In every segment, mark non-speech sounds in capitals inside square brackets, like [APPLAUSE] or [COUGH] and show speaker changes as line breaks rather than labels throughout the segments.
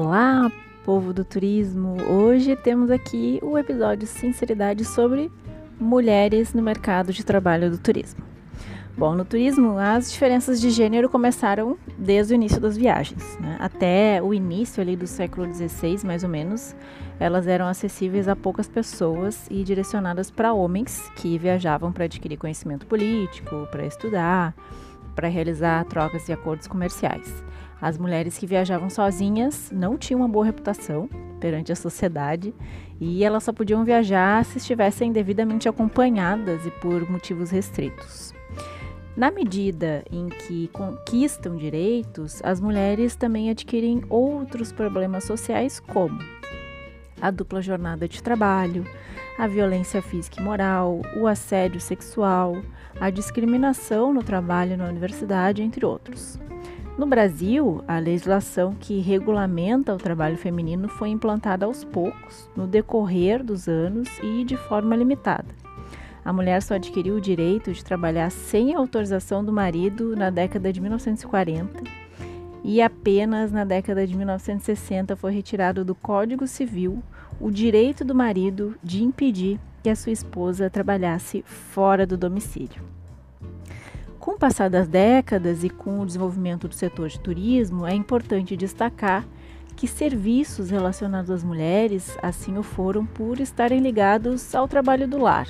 Olá, povo do turismo! Hoje temos aqui o episódio Sinceridade sobre mulheres no mercado de trabalho do turismo. Bom, no turismo, as diferenças de gênero começaram desde o início das viagens. Né? Até o início ali do século XVI, mais ou menos, elas eram acessíveis a poucas pessoas e direcionadas para homens que viajavam para adquirir conhecimento político, para estudar, para realizar trocas e acordos comerciais. As mulheres que viajavam sozinhas não tinham uma boa reputação perante a sociedade e elas só podiam viajar se estivessem devidamente acompanhadas e por motivos restritos. Na medida em que conquistam direitos, as mulheres também adquirem outros problemas sociais, como a dupla jornada de trabalho, a violência física e moral, o assédio sexual, a discriminação no trabalho na universidade, entre outros. No Brasil, a legislação que regulamenta o trabalho feminino foi implantada aos poucos, no decorrer dos anos e de forma limitada. A mulher só adquiriu o direito de trabalhar sem autorização do marido na década de 1940 e apenas na década de 1960 foi retirado do Código Civil o direito do marido de impedir que a sua esposa trabalhasse fora do domicílio. Com o passar das décadas e com o desenvolvimento do setor de turismo, é importante destacar que serviços relacionados às mulheres assim o foram por estarem ligados ao trabalho do lar.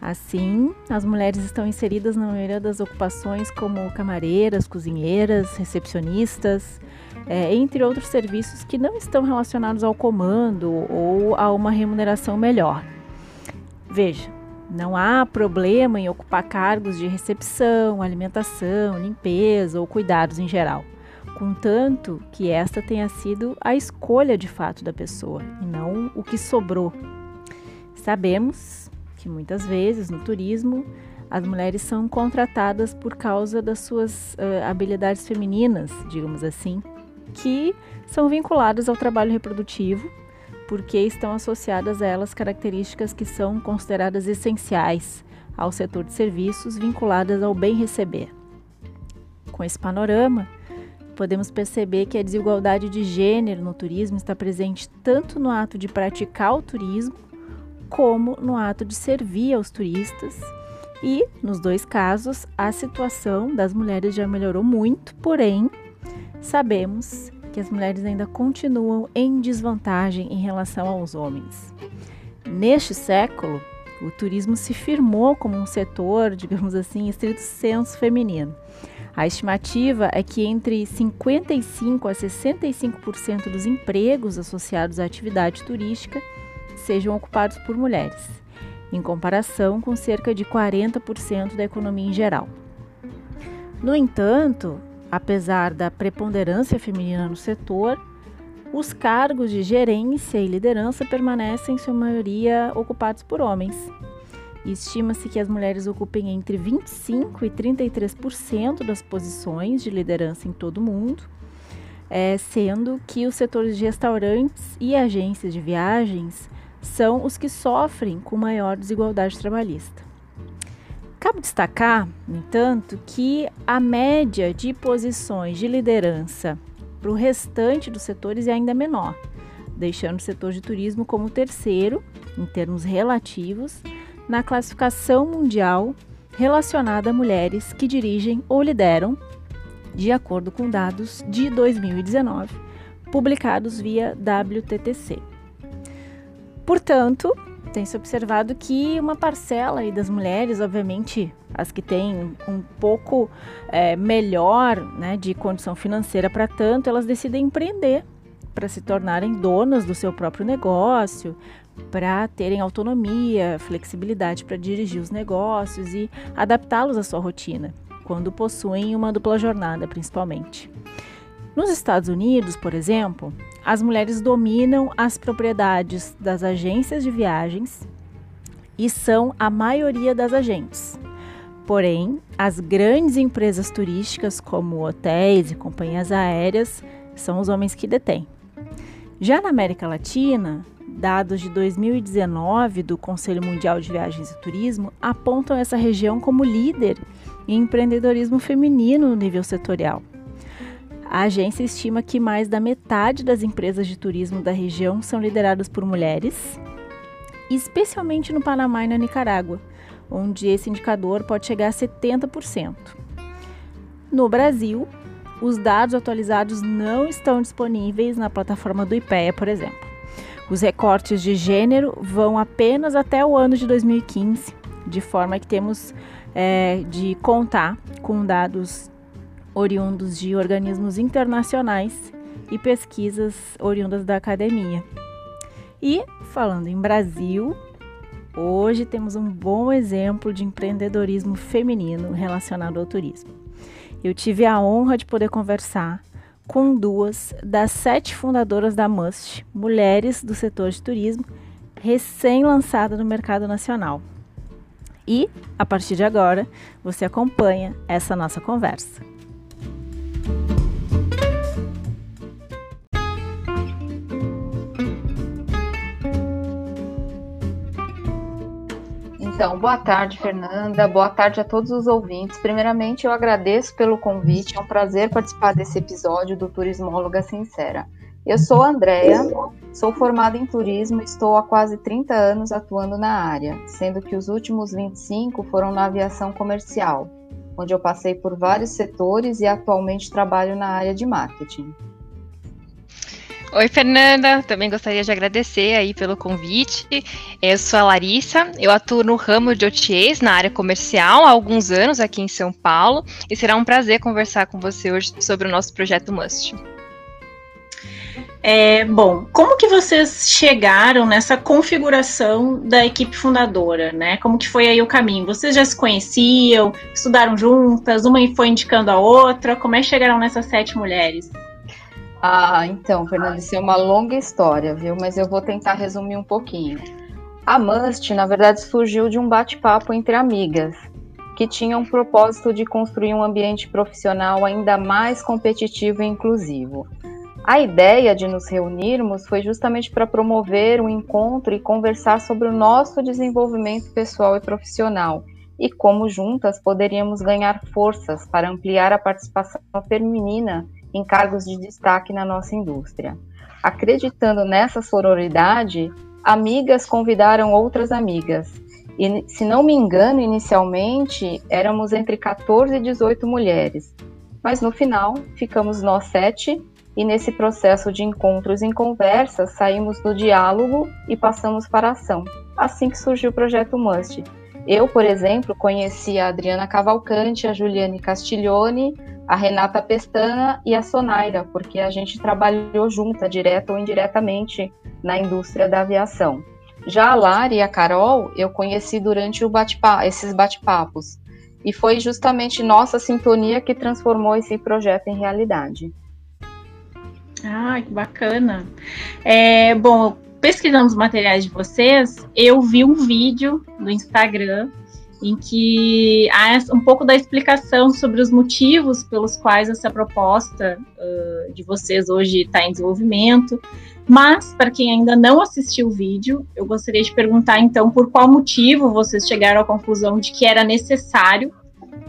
Assim, as mulheres estão inseridas na maioria das ocupações como camareiras, cozinheiras, recepcionistas, é, entre outros serviços que não estão relacionados ao comando ou a uma remuneração melhor. Veja, não há problema em ocupar cargos de recepção, alimentação, limpeza ou cuidados em geral, contanto que esta tenha sido a escolha de fato da pessoa e não o que sobrou. Sabemos que muitas vezes no turismo as mulheres são contratadas por causa das suas uh, habilidades femininas, digamos assim, que são vinculadas ao trabalho reprodutivo porque estão associadas a elas características que são consideradas essenciais ao setor de serviços vinculadas ao bem receber. Com esse panorama, podemos perceber que a desigualdade de gênero no turismo está presente tanto no ato de praticar o turismo, como no ato de servir aos turistas. E, nos dois casos, a situação das mulheres já melhorou muito, porém, sabemos que as mulheres ainda continuam em desvantagem em relação aos homens. Neste século, o turismo se firmou como um setor, [LAUGHS] digamos assim, estrito senso feminino. A estimativa é que entre 55 a 65% dos empregos associados à atividade turística sejam ocupados por mulheres, em comparação com cerca de 40% da economia em geral. No entanto, Apesar da preponderância feminina no setor, os cargos de gerência e liderança permanecem, em sua maioria, ocupados por homens. Estima-se que as mulheres ocupem entre 25% e 33% das posições de liderança em todo o mundo, é, sendo que os setores de restaurantes e agências de viagens são os que sofrem com maior desigualdade trabalhista. Cabe destacar, no entanto, que a média de posições de liderança para o restante dos setores é ainda menor, deixando o setor de turismo como terceiro, em termos relativos, na classificação mundial relacionada a mulheres que dirigem ou lideram, de acordo com dados de 2019, publicados via WTTC. Portanto, tem se observado que uma parcela aí das mulheres, obviamente as que têm um pouco é, melhor né, de condição financeira para tanto, elas decidem empreender para se tornarem donas do seu próprio negócio, para terem autonomia, flexibilidade para dirigir os negócios e adaptá-los à sua rotina, quando possuem uma dupla jornada, principalmente. Nos Estados Unidos, por exemplo, as mulheres dominam as propriedades das agências de viagens e são a maioria das agentes. Porém, as grandes empresas turísticas, como hotéis e companhias aéreas, são os homens que detêm. Já na América Latina, dados de 2019 do Conselho Mundial de Viagens e Turismo apontam essa região como líder em empreendedorismo feminino no nível setorial. A agência estima que mais da metade das empresas de turismo da região são lideradas por mulheres, especialmente no Panamá e na Nicarágua, onde esse indicador pode chegar a 70%. No Brasil, os dados atualizados não estão disponíveis na plataforma do IPEA, por exemplo. Os recortes de gênero vão apenas até o ano de 2015, de forma que temos é, de contar com dados oriundos de organismos internacionais e pesquisas oriundas da academia. E, falando em Brasil, hoje temos um bom exemplo de empreendedorismo feminino relacionado ao turismo. Eu tive a honra de poder conversar com duas das sete fundadoras da Must, mulheres do setor de turismo, recém-lançada no mercado nacional. E, a partir de agora, você acompanha essa nossa conversa.
Então, boa tarde, Fernanda. Boa tarde a todos os ouvintes. Primeiramente, eu agradeço pelo convite. É um prazer participar desse episódio do Turismóloga Sincera. Eu sou a Andrea, sou formada em turismo e estou há quase 30 anos atuando na área, sendo que os últimos 25 foram na aviação comercial, onde eu passei por vários setores e atualmente trabalho na área de marketing.
Oi, Fernanda. Também gostaria de agradecer aí pelo convite. Eu sou a Larissa, eu atuo no ramo de OTAs na área comercial há alguns anos aqui em São Paulo e será um prazer conversar com você hoje sobre o nosso projeto Must.
É, bom, como que vocês chegaram nessa configuração da equipe fundadora, né? Como que foi aí o caminho? Vocês já se conheciam, estudaram juntas, uma foi indicando a outra? Como é que chegaram nessas sete mulheres?
Ah, então, Fernanda, isso é uma longa história, viu? Mas eu vou tentar resumir um pouquinho. A Must, na verdade, surgiu de um bate-papo entre amigas, que tinham o propósito de construir um ambiente profissional ainda mais competitivo e inclusivo. A ideia de nos reunirmos foi justamente para promover um encontro e conversar sobre o nosso desenvolvimento pessoal e profissional e como juntas poderíamos ganhar forças para ampliar a participação feminina em cargos de destaque na nossa indústria. Acreditando nessa sororidade, amigas convidaram outras amigas. E, se não me engano, inicialmente éramos entre 14 e 18 mulheres, mas no final ficamos nós sete e nesse processo de encontros e conversas saímos do diálogo e passamos para a ação. Assim que surgiu o projeto Must. Eu, por exemplo, conheci a Adriana Cavalcante, a Juliane Castiglione, a Renata Pestana e a Sonaira, porque a gente trabalhou junta, direta ou indiretamente, na indústria da aviação. Já a Lari e a Carol eu conheci durante bate esses bate-papos, e foi justamente nossa sintonia que transformou esse projeto em realidade.
Ah, que bacana. É, bom, pesquisando os materiais de vocês, eu vi um vídeo no Instagram em que há um pouco da explicação sobre os motivos pelos quais essa proposta uh, de vocês hoje está em desenvolvimento. Mas, para quem ainda não assistiu o vídeo, eu gostaria de perguntar então por qual motivo vocês chegaram à conclusão de que era necessário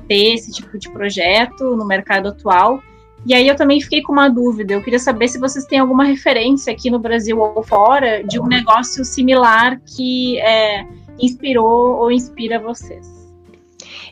ter esse tipo de projeto no mercado atual. E aí eu também fiquei com uma dúvida. Eu queria saber se vocês têm alguma referência aqui no Brasil ou fora de um negócio similar que é, inspirou ou inspira vocês?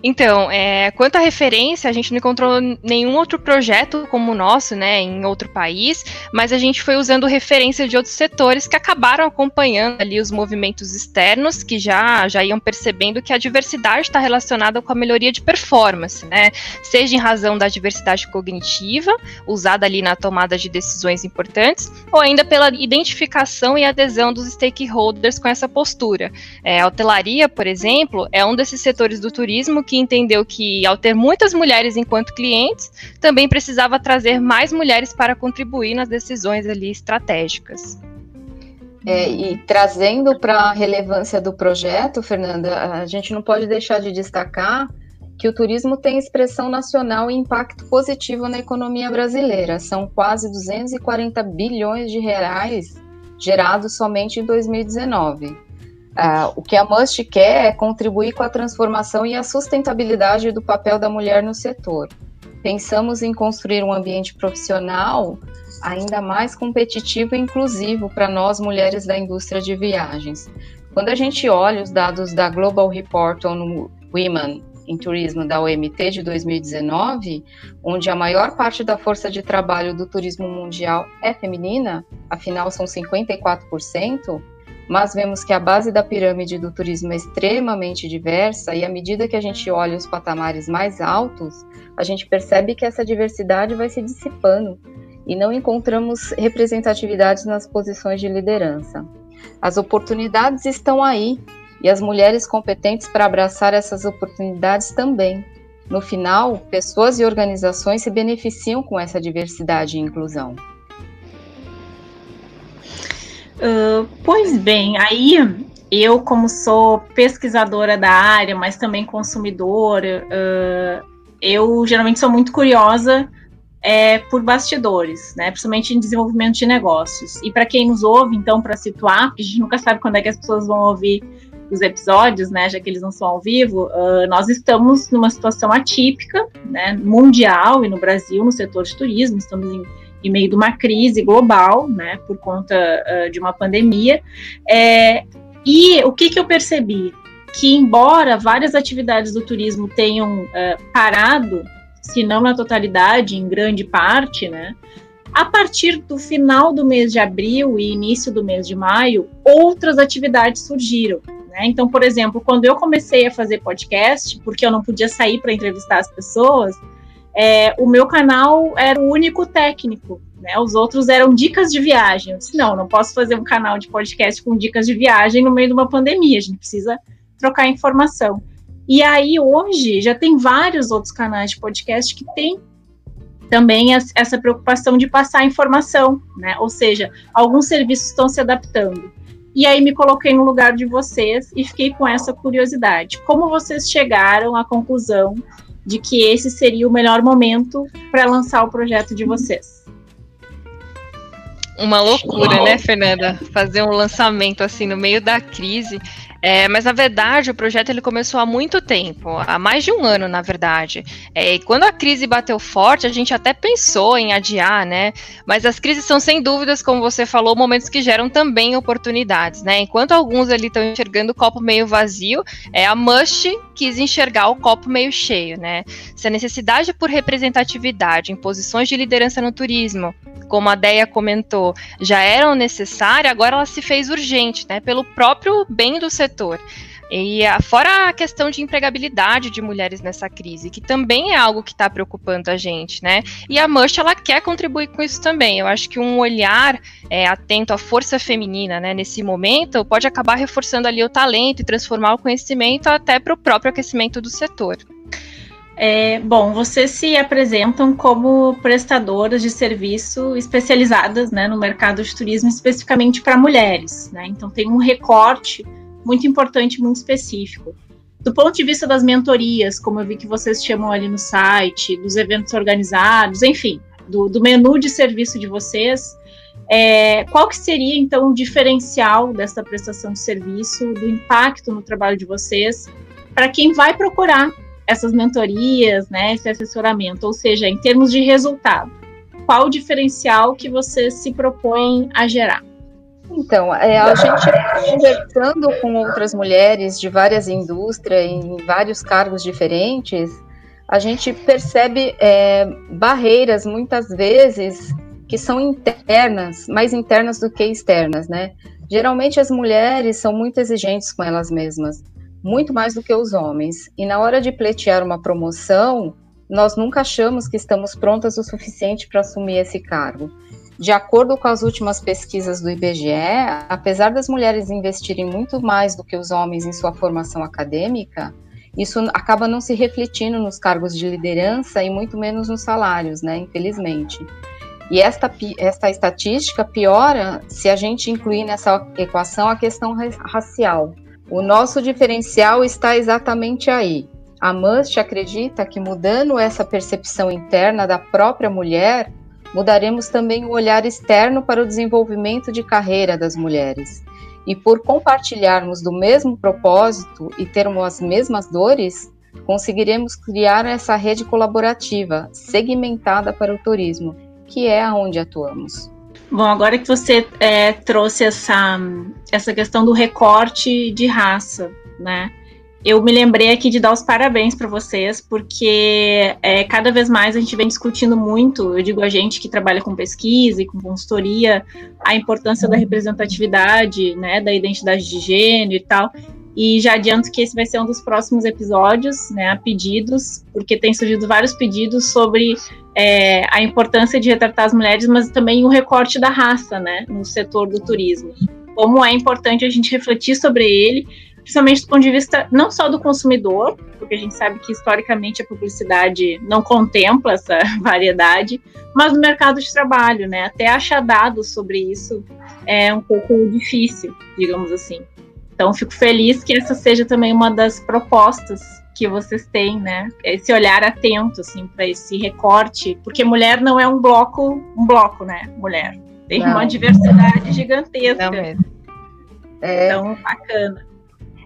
Então, é, quanto à referência, a gente não encontrou nenhum outro projeto como o nosso, né, em outro país, mas a gente foi usando referência de outros setores que acabaram acompanhando ali os movimentos externos, que já, já iam percebendo que a diversidade está relacionada com a melhoria de performance, né, seja em razão da diversidade cognitiva, usada ali na tomada de decisões importantes, ou ainda pela identificação e adesão dos stakeholders com essa postura. É, a hotelaria, por exemplo, é um desses setores do turismo que entendeu que, ao ter muitas mulheres enquanto clientes, também precisava trazer mais mulheres para contribuir nas decisões ali estratégicas.
É, e trazendo para a relevância do projeto, Fernanda, a gente não pode deixar de destacar que o turismo tem expressão nacional e impacto positivo na economia brasileira. São quase 240 bilhões de reais gerados somente em 2019. Uh, o que a Must quer é contribuir com a transformação e a sustentabilidade do papel da mulher no setor. pensamos em construir um ambiente profissional ainda mais competitivo e inclusivo para nós mulheres da indústria de viagens. Quando a gente olha os dados da Global Report on Women em Turismo da OMT de 2019, onde a maior parte da força de trabalho do turismo mundial é feminina, afinal são 54%, mas vemos que a base da pirâmide do turismo é extremamente diversa e à medida que a gente olha os patamares mais altos, a gente percebe que essa diversidade vai se dissipando e não encontramos representatividades nas posições de liderança. As oportunidades estão aí e as mulheres competentes para abraçar essas oportunidades também. No final, pessoas e organizações se beneficiam com essa diversidade e inclusão.
Pois bem, aí eu, como sou pesquisadora da área, mas também consumidora, uh, eu geralmente sou muito curiosa é, por bastidores, né? Principalmente em desenvolvimento de negócios. E para quem nos ouve, então, para situar, porque a gente nunca sabe quando é que as pessoas vão ouvir os episódios, né? Já que eles não são ao vivo, uh, nós estamos numa situação atípica, né? Mundial e no Brasil, no setor de turismo, estamos em, em meio de uma crise global, né? Por conta uh, de uma pandemia. É, e o que, que eu percebi? Que embora várias atividades do turismo tenham uh, parado se não na totalidade, em grande parte, né? A partir do final do mês de abril e início do mês de maio, outras atividades surgiram. Né? Então, por exemplo, quando eu comecei a fazer podcast, porque eu não podia sair para entrevistar as pessoas, é, o meu canal era o único técnico. Né? Os outros eram dicas de viagem. Eu disse: não, não posso fazer um canal de podcast com dicas de viagem no meio de uma pandemia. A gente precisa trocar informação. E aí, hoje, já tem vários outros canais de podcast que têm também essa preocupação de passar informação, né? Ou seja, alguns serviços estão se adaptando. E aí me coloquei no lugar de vocês e fiquei com essa curiosidade. Como vocês chegaram à conclusão de que esse seria o melhor momento para lançar o projeto de vocês?
Uma loucura, né, Fernanda? Fazer um lançamento assim no meio da crise. É, mas na verdade o projeto ele começou há muito tempo, há mais de um ano na verdade. É, e quando a crise bateu forte, a gente até pensou em adiar, né? Mas as crises são sem dúvidas, como você falou, momentos que geram também oportunidades, né? Enquanto alguns ali estão enxergando o copo meio vazio, é a Mush quis enxergar o copo meio cheio, né? Se a necessidade por representatividade em posições de liderança no turismo, como a Deia comentou, já eram necessárias, agora ela se fez urgente, né? Pelo próprio bem do setor setor. E fora a questão de empregabilidade de mulheres nessa crise, que também é algo que está preocupando a gente, né? E a Mush, ela quer contribuir com isso também. Eu acho que um olhar é, atento à força feminina, né, nesse momento, pode acabar reforçando ali o talento e transformar o conhecimento até para o próprio aquecimento do setor.
É, bom, vocês se apresentam como prestadoras de serviço especializadas né, no mercado de turismo, especificamente para mulheres. Né? Então, tem um recorte muito importante, muito específico. Do ponto de vista das mentorias, como eu vi que vocês chamam ali no site, dos eventos organizados, enfim, do, do menu de serviço de vocês, é, qual que seria então o diferencial dessa prestação de serviço, do impacto no trabalho de vocês, para quem vai procurar essas mentorias, né, esse assessoramento, ou seja, em termos de resultado, qual o diferencial que vocês se propõem a gerar?
Então, é, a gente conversando com outras mulheres de várias indústrias, em vários cargos diferentes, a gente percebe é, barreiras, muitas vezes, que são internas, mais internas do que externas, né? Geralmente as mulheres são muito exigentes com elas mesmas, muito mais do que os homens. E na hora de pleitear uma promoção, nós nunca achamos que estamos prontas o suficiente para assumir esse cargo. De acordo com as últimas pesquisas do IBGE, apesar das mulheres investirem muito mais do que os homens em sua formação acadêmica, isso acaba não se refletindo nos cargos de liderança e muito menos nos salários, né? Infelizmente. E esta, esta estatística piora se a gente incluir nessa equação a questão racial. O nosso diferencial está exatamente aí. A Must acredita que mudando essa percepção interna da própria mulher, mudaremos também o olhar externo para o desenvolvimento de carreira das mulheres. E por compartilharmos do mesmo propósito e termos as mesmas dores, conseguiremos criar essa rede colaborativa segmentada para o turismo, que é aonde atuamos.
Bom, agora que você é, trouxe essa, essa questão do recorte de raça, né? Eu me lembrei aqui de dar os parabéns para vocês, porque é, cada vez mais a gente vem discutindo muito, eu digo a gente que trabalha com pesquisa e com consultoria, a importância da representatividade, né, da identidade de gênero e tal. E já adianto que esse vai ser um dos próximos episódios, né, a pedidos, porque tem surgido vários pedidos sobre é, a importância de retratar as mulheres, mas também o recorte da raça, né, no setor do turismo. Como é importante a gente refletir sobre ele, principalmente do ponto de vista não só do consumidor, porque a gente sabe que historicamente a publicidade não contempla essa [LAUGHS] variedade, mas no mercado de trabalho, né? Até achar dados sobre isso é um pouco difícil, digamos assim. Então, fico feliz que essa seja também uma das propostas que vocês têm, né? Esse olhar atento, assim, para esse recorte, porque mulher não é um bloco, um bloco, né? Mulher tem não. uma diversidade gigantesca. Não mesmo. É... Então, bacana.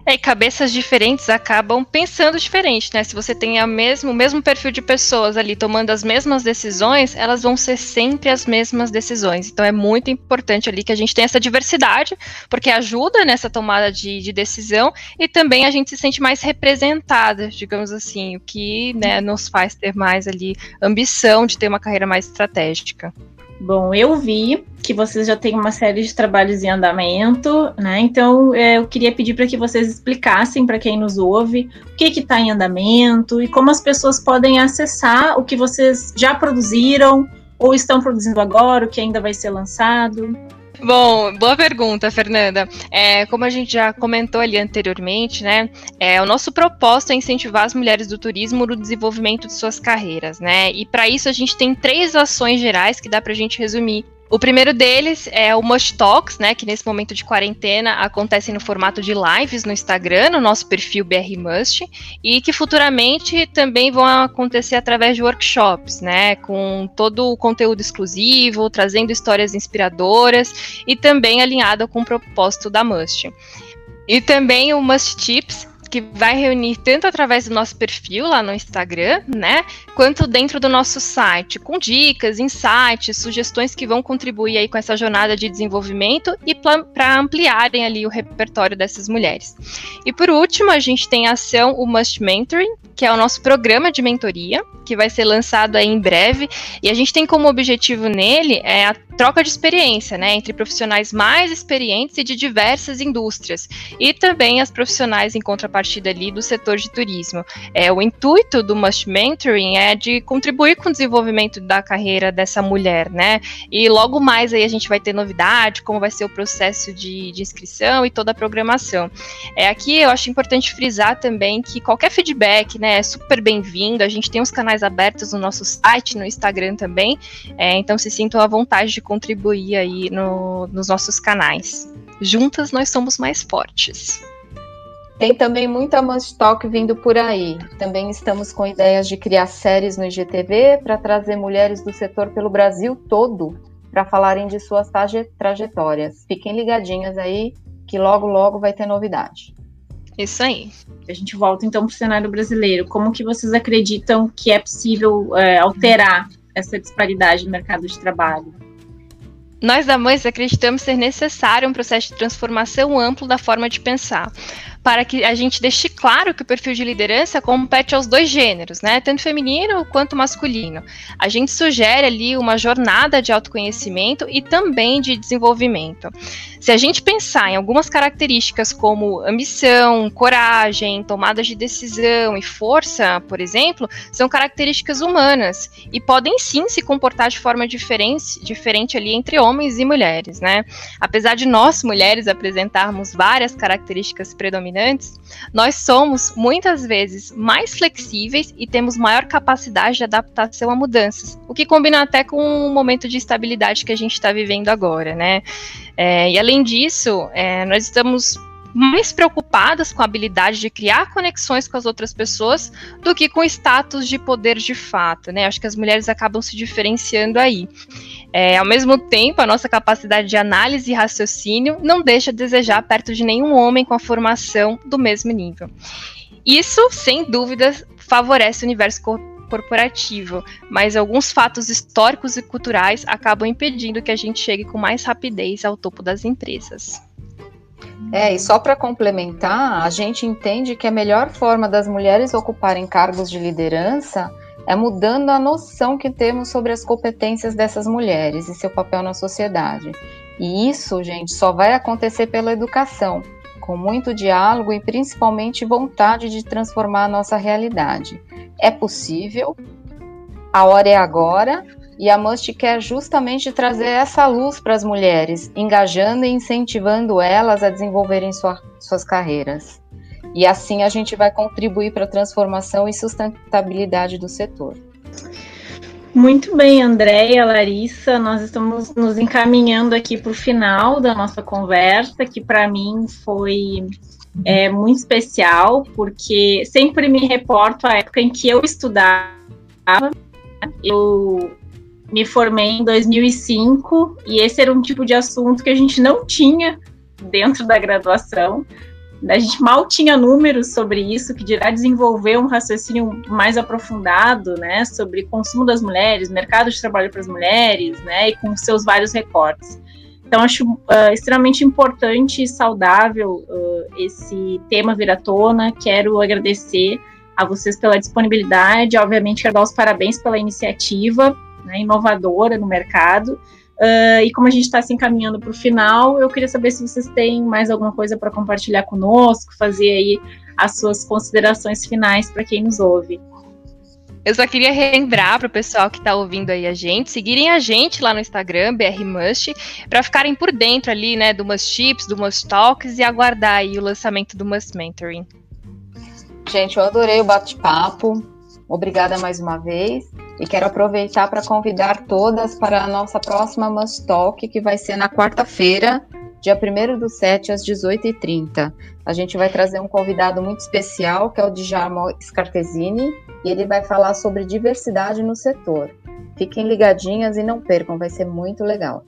É, e cabeças diferentes acabam pensando diferente, né? Se você tem a mesmo, o mesmo perfil de pessoas ali tomando as mesmas decisões, elas vão ser sempre as mesmas decisões. Então é muito importante ali que a gente tenha essa diversidade, porque ajuda nessa tomada de, de decisão e também a gente se sente mais representada, digamos assim, o que né, nos faz ter mais ali ambição de ter uma carreira mais estratégica.
Bom, eu vi que vocês já têm uma série de trabalhos em andamento, né? Então é, eu queria pedir para que vocês explicassem para quem nos ouve o que está em andamento e como as pessoas podem acessar o que vocês já produziram ou estão produzindo agora, o que ainda vai ser lançado.
Bom, boa pergunta, Fernanda. É, como a gente já comentou ali anteriormente, né? É, o nosso propósito é incentivar as mulheres do turismo no desenvolvimento de suas carreiras, né? E para isso a gente tem três ações gerais que dá para a gente resumir o primeiro deles é o Mush Talks, né, que nesse momento de quarentena acontece no formato de lives no Instagram, no nosso perfil BR Must, e que futuramente também vão acontecer através de workshops, né, com todo o conteúdo exclusivo, trazendo histórias inspiradoras e também alinhado com o propósito da Must. E também o Must Tips, que vai reunir tanto através do nosso perfil lá no Instagram, né, quanto dentro do nosso site, com dicas, insights, sugestões que vão contribuir aí com essa jornada de desenvolvimento e para ampliarem ali o repertório dessas mulheres. E por último, a gente tem a ação o Must Mentoring, que é o nosso programa de mentoria, que vai ser lançado aí em breve, e a gente tem como objetivo nele é a troca de experiência, né, entre profissionais mais experientes e de diversas indústrias, e também as profissionais em contrapartida ali do setor de turismo. É, o intuito do Must Mentoring é de contribuir com o desenvolvimento da carreira dessa mulher, né, e logo mais aí a gente vai ter novidade, como vai ser o processo de, de inscrição e toda a programação. É, aqui eu acho importante frisar também que qualquer feedback, né, é super bem-vindo, a gente tem os canais abertos no nosso site, no Instagram também, é, então se sintam à vontade de contribuir aí no, nos nossos canais. Juntas nós somos mais fortes.
Tem também muita Talk vindo por aí. Também estamos com ideias de criar séries no IGTV para trazer mulheres do setor pelo Brasil todo para falarem de suas trajetórias. Fiquem ligadinhas aí que logo logo vai ter novidade.
Isso aí.
A gente volta então para o cenário brasileiro. Como que vocês acreditam que é possível é, alterar essa disparidade no mercado de trabalho?
Nós da Mães acreditamos ser necessário um processo de transformação amplo da forma de pensar, para que a gente deixe claro que o perfil de liderança compete aos dois gêneros, né, tanto feminino quanto masculino. A gente sugere ali uma jornada de autoconhecimento e também de desenvolvimento. Se a gente pensar em algumas características como ambição, coragem, tomada de decisão e força, por exemplo, são características humanas e podem sim se comportar de forma diferente, diferente ali entre homens e mulheres, né? Apesar de nós mulheres apresentarmos várias características predominantes dominantes, nós somos muitas vezes mais flexíveis e temos maior capacidade de adaptação a mudanças, o que combina até com o momento de estabilidade que a gente está vivendo agora, né? É, e além disso, é, nós estamos mais preocupadas com a habilidade de criar conexões com as outras pessoas do que com status de poder de fato, né? Acho que as mulheres acabam se diferenciando aí. É, ao mesmo tempo, a nossa capacidade de análise e raciocínio não deixa a desejar perto de nenhum homem com a formação do mesmo nível. Isso, sem dúvidas, favorece o universo corporativo, mas alguns fatos históricos e culturais acabam impedindo que a gente chegue com mais rapidez ao topo das empresas.
É, e só para complementar, a gente entende que a melhor forma das mulheres ocuparem cargos de liderança é mudando a noção que temos sobre as competências dessas mulheres e seu papel na sociedade. E isso, gente, só vai acontecer pela educação, com muito diálogo e principalmente vontade de transformar a nossa realidade. É possível, a hora é agora, e a Must quer justamente trazer essa luz para as mulheres, engajando e incentivando elas a desenvolverem sua, suas carreiras. E assim a gente vai contribuir para a transformação e sustentabilidade do setor.
Muito bem, Andréia, Larissa, nós estamos nos encaminhando aqui para o final da nossa conversa, que para mim foi é, muito especial, porque sempre me reporto à época em que eu estudava. Eu me formei em 2005 e esse era um tipo de assunto que a gente não tinha dentro da graduação. A gente mal tinha números sobre isso, que dirá desenvolver um raciocínio mais aprofundado, né, sobre consumo das mulheres, mercado de trabalho para as mulheres, né, e com seus vários recortes. Então, acho uh, extremamente importante e saudável uh, esse tema vir à tona. Quero agradecer a vocês pela disponibilidade, obviamente, quero dar os parabéns pela iniciativa né, inovadora no mercado. Uh, e como a gente está se encaminhando para o final, eu queria saber se vocês têm mais alguma coisa para compartilhar conosco, fazer aí as suas considerações finais para quem nos ouve.
Eu só queria relembrar para o pessoal que está ouvindo aí a gente, seguirem a gente lá no Instagram, BRMust, para ficarem por dentro ali, né, do Must Tips, do Must Talks e aguardar aí o lançamento do Must Mentoring.
Gente, eu adorei o bate-papo. Obrigada mais uma vez. E quero aproveitar para convidar todas para a nossa próxima Must Talk, que vai ser na quarta-feira, dia 1 do 7, às 18h30. A gente vai trazer um convidado muito especial, que é o Djalma Scartesini, e ele vai falar sobre diversidade no setor. Fiquem ligadinhas e não percam, vai ser muito legal.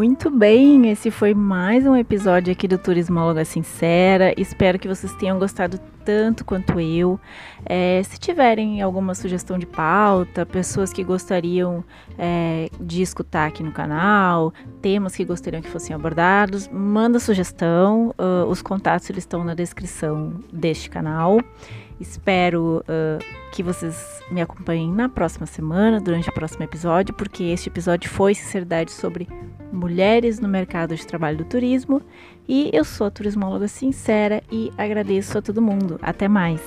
Muito bem, esse foi mais um episódio aqui do Turismóloga Sincera. Espero que vocês tenham gostado tanto quanto eu. É, se tiverem alguma sugestão de pauta, pessoas que gostariam é, de escutar aqui no canal, temas que gostariam que fossem abordados, manda sugestão. Uh, os contatos eles estão na descrição deste canal. Espero uh, que vocês me acompanhem na próxima semana, durante o próximo episódio, porque este episódio foi Sinceridade sobre mulheres no mercado de trabalho do turismo. E eu sou a turismóloga sincera e agradeço a todo mundo. Até mais!